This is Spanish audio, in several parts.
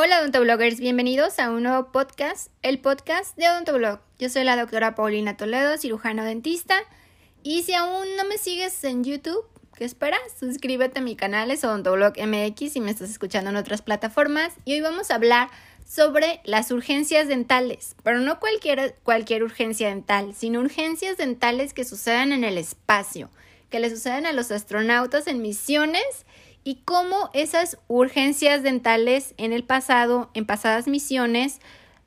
Hola odontobloggers, bienvenidos a un nuevo podcast, el podcast de Odontoblog. Yo soy la doctora Paulina Toledo, cirujano dentista, y si aún no me sigues en YouTube, ¿qué esperas? Suscríbete a mi canal, es Odontoblog MX y me estás escuchando en otras plataformas. Y hoy vamos a hablar sobre las urgencias dentales, pero no cualquier, cualquier urgencia dental, sino urgencias dentales que sucedan en el espacio, que le suceden a los astronautas en misiones y cómo esas urgencias dentales en el pasado, en pasadas misiones,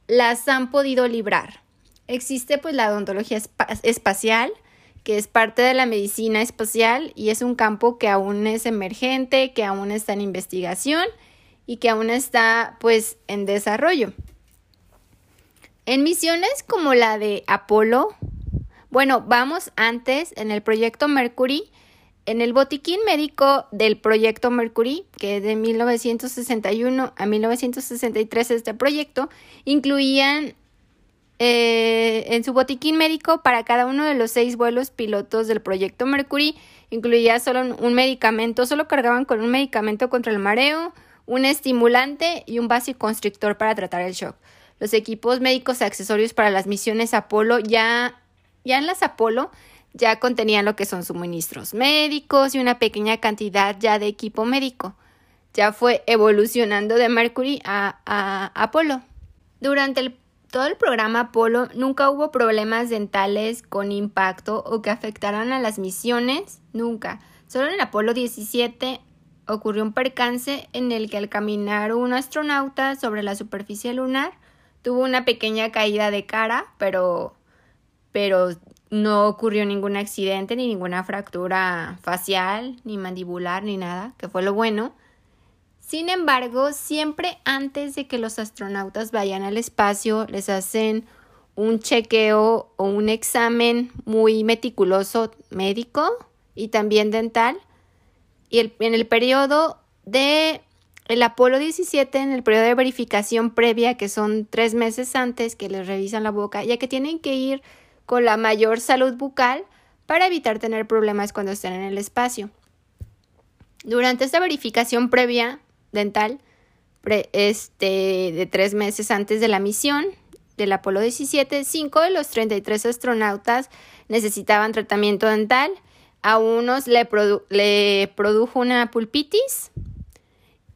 las han podido librar. Existe pues la odontología espacial, que es parte de la medicina espacial y es un campo que aún es emergente, que aún está en investigación y que aún está pues en desarrollo. En misiones como la de Apolo, bueno, vamos antes en el proyecto Mercury, en el botiquín médico del proyecto Mercury, que de 1961 a 1963 este proyecto, incluían eh, en su botiquín médico para cada uno de los seis vuelos pilotos del proyecto Mercury, incluía solo un medicamento, solo cargaban con un medicamento contra el mareo, un estimulante y un constrictor para tratar el shock. Los equipos médicos accesorios para las misiones Apolo ya, ya en las Apolo ya contenían lo que son suministros médicos y una pequeña cantidad ya de equipo médico. Ya fue evolucionando de Mercury a, a Apolo. Durante el, todo el programa Apolo nunca hubo problemas dentales con impacto o que afectaran a las misiones, nunca. Solo en el Apolo 17 ocurrió un percance en el que al caminar un astronauta sobre la superficie lunar tuvo una pequeña caída de cara, pero pero no ocurrió ningún accidente ni ninguna fractura facial, ni mandibular, ni nada, que fue lo bueno. Sin embargo, siempre antes de que los astronautas vayan al espacio, les hacen un chequeo o un examen muy meticuloso médico y también dental. Y en el periodo de el Apolo 17, en el periodo de verificación previa, que son tres meses antes que les revisan la boca, ya que tienen que ir con la mayor salud bucal para evitar tener problemas cuando estén en el espacio. Durante esta verificación previa dental, este, de tres meses antes de la misión del Apolo 17, cinco de los 33 astronautas necesitaban tratamiento dental. A unos le, le produjo una pulpitis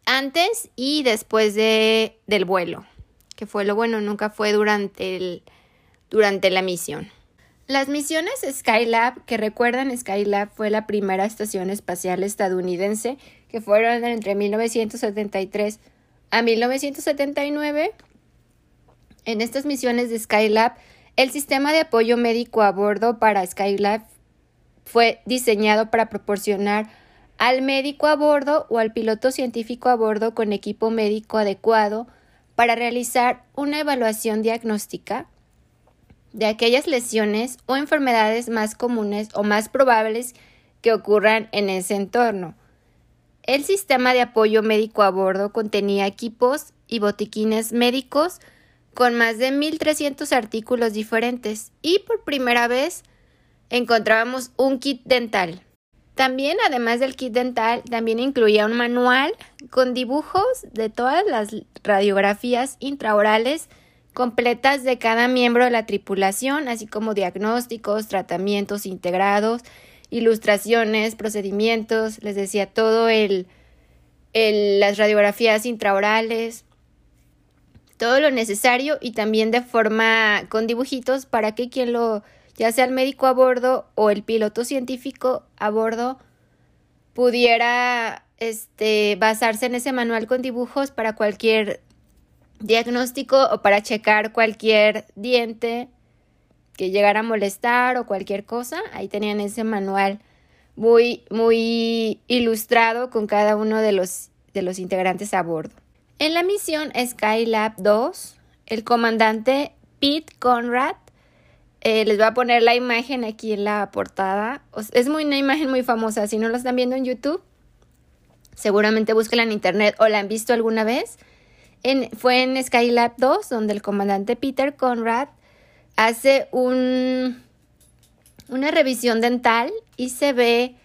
antes y después de, del vuelo, que fue lo bueno, nunca fue durante, el, durante la misión. Las misiones Skylab, que recuerdan, Skylab fue la primera estación espacial estadounidense que fueron entre 1973 a 1979. En estas misiones de Skylab, el sistema de apoyo médico a bordo para Skylab fue diseñado para proporcionar al médico a bordo o al piloto científico a bordo con equipo médico adecuado para realizar una evaluación diagnóstica de aquellas lesiones o enfermedades más comunes o más probables que ocurran en ese entorno. El sistema de apoyo médico a bordo contenía equipos y botiquines médicos con más de 1.300 artículos diferentes y por primera vez encontrábamos un kit dental. También, además del kit dental, también incluía un manual con dibujos de todas las radiografías intraorales completas de cada miembro de la tripulación, así como diagnósticos, tratamientos integrados, ilustraciones, procedimientos, les decía todo el, el las radiografías intraorales, todo lo necesario y también de forma con dibujitos para que quien lo, ya sea el médico a bordo o el piloto científico a bordo, pudiera este, basarse en ese manual con dibujos para cualquier diagnóstico o para checar cualquier diente que llegara a molestar o cualquier cosa. Ahí tenían ese manual muy, muy ilustrado con cada uno de los, de los integrantes a bordo. En la misión Skylab 2, el comandante Pete Conrad, eh, les voy a poner la imagen aquí en la portada. Es muy, una imagen muy famosa. Si no la están viendo en YouTube, seguramente búsquenla en internet o la han visto alguna vez fue en Skylab 2, donde el comandante Peter Conrad hace un, una revisión dental y se ve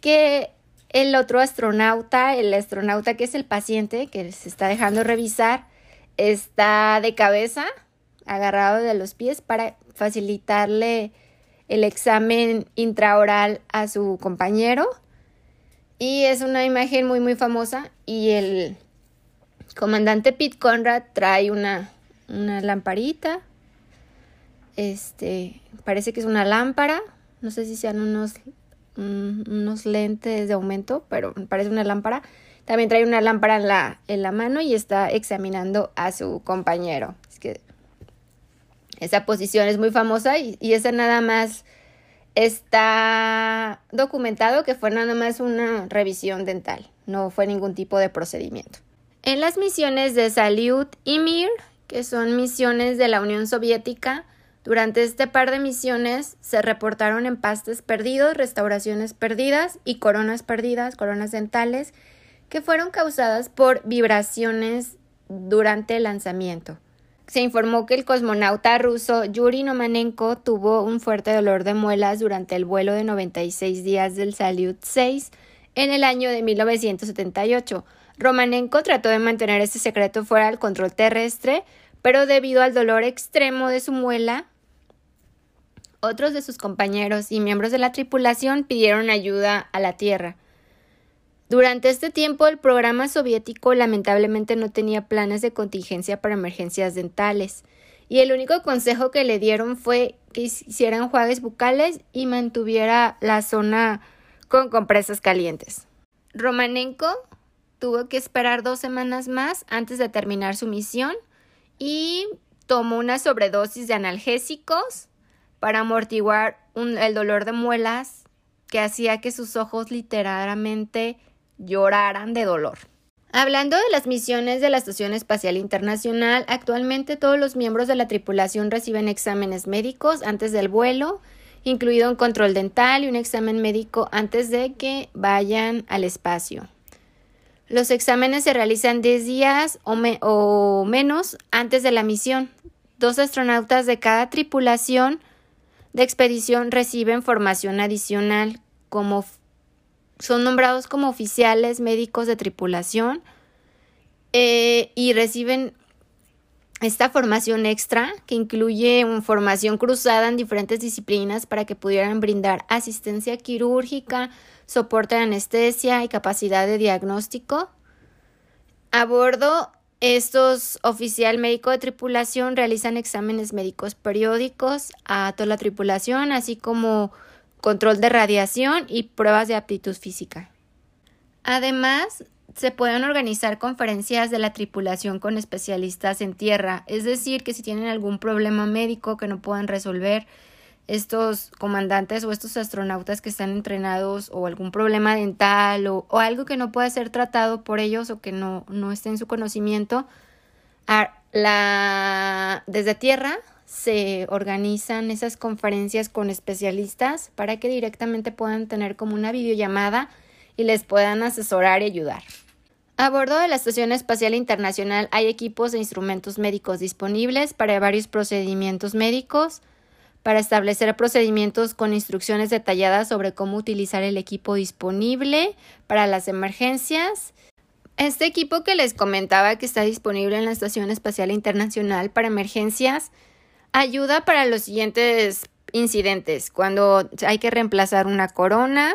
que el otro astronauta, el astronauta que es el paciente que se está dejando revisar, está de cabeza, agarrado de los pies para facilitarle el examen intraoral a su compañero. Y es una imagen muy, muy famosa. Y el comandante Pete Conrad trae una, una lamparita. Este, parece que es una lámpara. No sé si sean unos, unos lentes de aumento, pero parece una lámpara. También trae una lámpara en la, en la mano y está examinando a su compañero. Es que esa posición es muy famosa y, y esa nada más está documentado que fue nada más una revisión dental, no fue ningún tipo de procedimiento. En las misiones de Salyut y Mir, que son misiones de la Unión Soviética, durante este par de misiones se reportaron empastes perdidos, restauraciones perdidas y coronas perdidas, coronas dentales, que fueron causadas por vibraciones durante el lanzamiento se informó que el cosmonauta ruso Yuri Nomanenko tuvo un fuerte dolor de muelas durante el vuelo de 96 días del Salyut 6 en el año de 1978. Romanenko trató de mantener este secreto fuera del control terrestre, pero debido al dolor extremo de su muela, otros de sus compañeros y miembros de la tripulación pidieron ayuda a la Tierra. Durante este tiempo, el programa soviético lamentablemente no tenía planes de contingencia para emergencias dentales, y el único consejo que le dieron fue que hiciera enjuagues bucales y mantuviera la zona con compresas calientes. Romanenko tuvo que esperar dos semanas más antes de terminar su misión y tomó una sobredosis de analgésicos para amortiguar el dolor de muelas que hacía que sus ojos literalmente lloraran de dolor. Hablando de las misiones de la Estación Espacial Internacional, actualmente todos los miembros de la tripulación reciben exámenes médicos antes del vuelo, incluido un control dental y un examen médico antes de que vayan al espacio. Los exámenes se realizan 10 días o, o, menos antes de la misión. Dos astronautas de cada tripulación de expedición reciben formación adicional como son nombrados como oficiales médicos de tripulación eh, y reciben esta formación extra que incluye una formación cruzada en diferentes disciplinas para que pudieran brindar asistencia quirúrgica, soporte de anestesia y capacidad de diagnóstico. A bordo, estos oficial médico de tripulación realizan exámenes médicos periódicos a toda la tripulación, así como control de radiación y pruebas de aptitud física. Además, se pueden organizar conferencias de la tripulación con especialistas en tierra, es decir, que si tienen algún problema médico que no puedan resolver, estos comandantes o estos astronautas que están entrenados o algún problema dental o, algo que no pueda ser tratado por ellos o que no, no esté en su conocimiento, la, desde tierra se organizan esas conferencias con especialistas para que directamente puedan tener como una videollamada y les puedan asesorar y ayudar. A bordo de la Estación Espacial Internacional hay equipos e instrumentos médicos disponibles para varios procedimientos médicos, para establecer procedimientos con instrucciones detalladas sobre cómo utilizar el equipo disponible para las emergencias. Este equipo que les comentaba que está disponible en la Estación Espacial Internacional para emergencias Ayuda para los siguientes incidentes. Cuando hay que reemplazar una corona,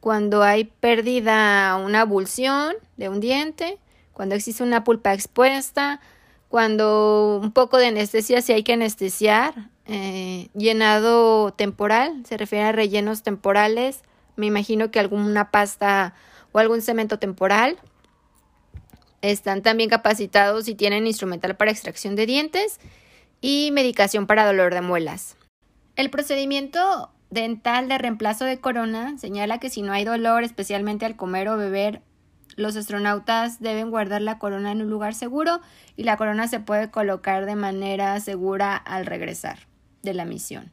cuando hay pérdida, una abulsión de un diente, cuando existe una pulpa expuesta, cuando un poco de anestesia si hay que anestesiar, eh, llenado temporal, se refiere a rellenos temporales, me imagino que alguna pasta o algún cemento temporal. Están también capacitados y tienen instrumental para extracción de dientes y medicación para dolor de muelas. El procedimiento dental de reemplazo de corona señala que si no hay dolor, especialmente al comer o beber, los astronautas deben guardar la corona en un lugar seguro y la corona se puede colocar de manera segura al regresar de la misión.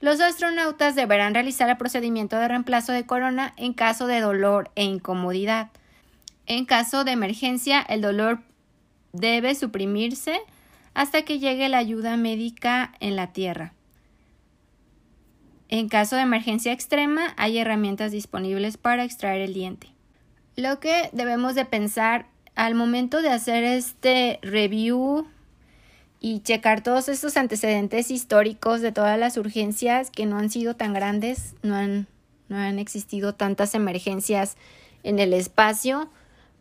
Los astronautas deberán realizar el procedimiento de reemplazo de corona en caso de dolor e incomodidad. En caso de emergencia, el dolor debe suprimirse hasta que llegue la ayuda médica en la Tierra. En caso de emergencia extrema, hay herramientas disponibles para extraer el diente. Lo que debemos de pensar al momento de hacer este review y checar todos estos antecedentes históricos de todas las urgencias que no han sido tan grandes, no han, no han existido tantas emergencias en el espacio,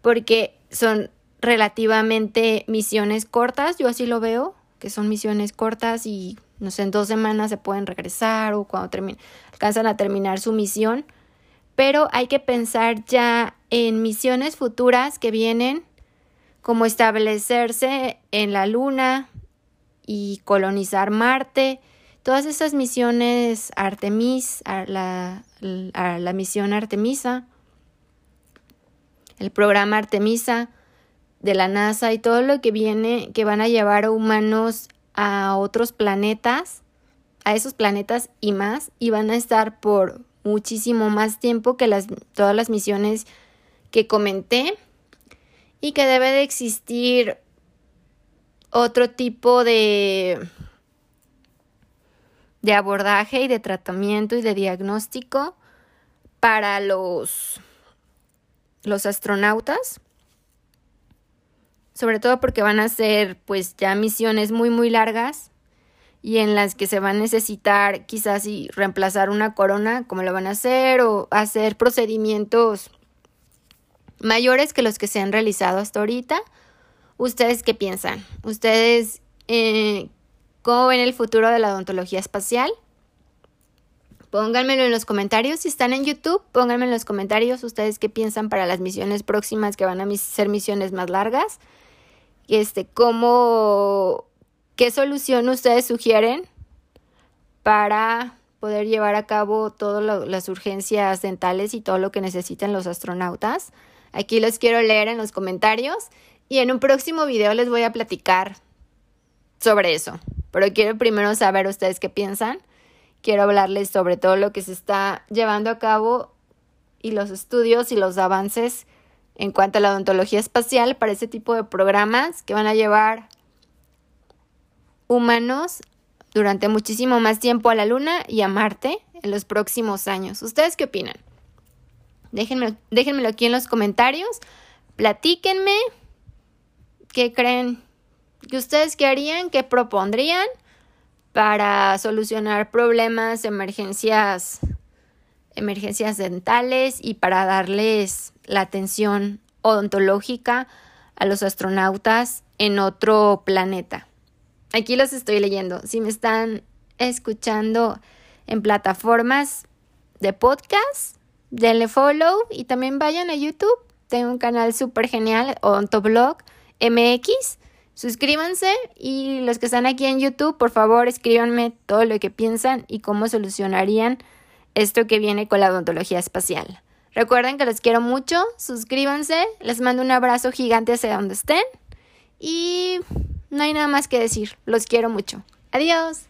porque son relativamente misiones cortas, yo así lo veo, que son misiones cortas y no sé, en dos semanas se pueden regresar o cuando alcanzan a terminar su misión, pero hay que pensar ya en misiones futuras que vienen, como establecerse en la Luna y colonizar Marte, todas esas misiones Artemis, la, la misión Artemisa, el programa Artemisa de la NASA y todo lo que viene que van a llevar a humanos a otros planetas, a esos planetas y más, y van a estar por muchísimo más tiempo que las, todas las misiones que comenté y que debe de existir otro tipo de de abordaje y de tratamiento y de diagnóstico para los los astronautas sobre todo porque van a ser pues ya misiones muy muy largas y en las que se va a necesitar quizás y reemplazar una corona como lo van a hacer o hacer procedimientos mayores que los que se han realizado hasta ahorita. ¿Ustedes qué piensan? ¿Ustedes eh, cómo ven el futuro de la odontología espacial? Pónganmelo en los comentarios. Si están en YouTube, pónganme en los comentarios ustedes qué piensan para las misiones próximas que van a ser misiones más largas este, cómo, qué solución ustedes sugieren para poder llevar a cabo todas las urgencias dentales y todo lo que necesitan los astronautas. Aquí los quiero leer en los comentarios y en un próximo video les voy a platicar sobre eso. Pero quiero primero saber ustedes qué piensan. Quiero hablarles sobre todo lo que se está llevando a cabo y los estudios y los avances en cuanto a la odontología espacial para ese tipo de programas que van a llevar humanos durante muchísimo más tiempo a la Luna y a Marte en los próximos años. ¿Ustedes qué opinan? Déjenme, déjenmelo aquí en los comentarios. Platíquenme qué creen que ustedes qué harían, qué propondrían para solucionar problemas, emergencias emergencias dentales y para darles la atención odontológica a los astronautas en otro planeta. Aquí los estoy leyendo. Si me están escuchando en plataformas de podcast, denle follow y también vayan a YouTube. Tengo un canal súper genial, Odontoblog MX. Suscríbanse y los que están aquí en YouTube, por favor, escríbanme todo lo que piensan y cómo solucionarían esto que viene con la odontología espacial. Recuerden que los quiero mucho, suscríbanse, les mando un abrazo gigante hacia donde estén y no hay nada más que decir, los quiero mucho. Adiós.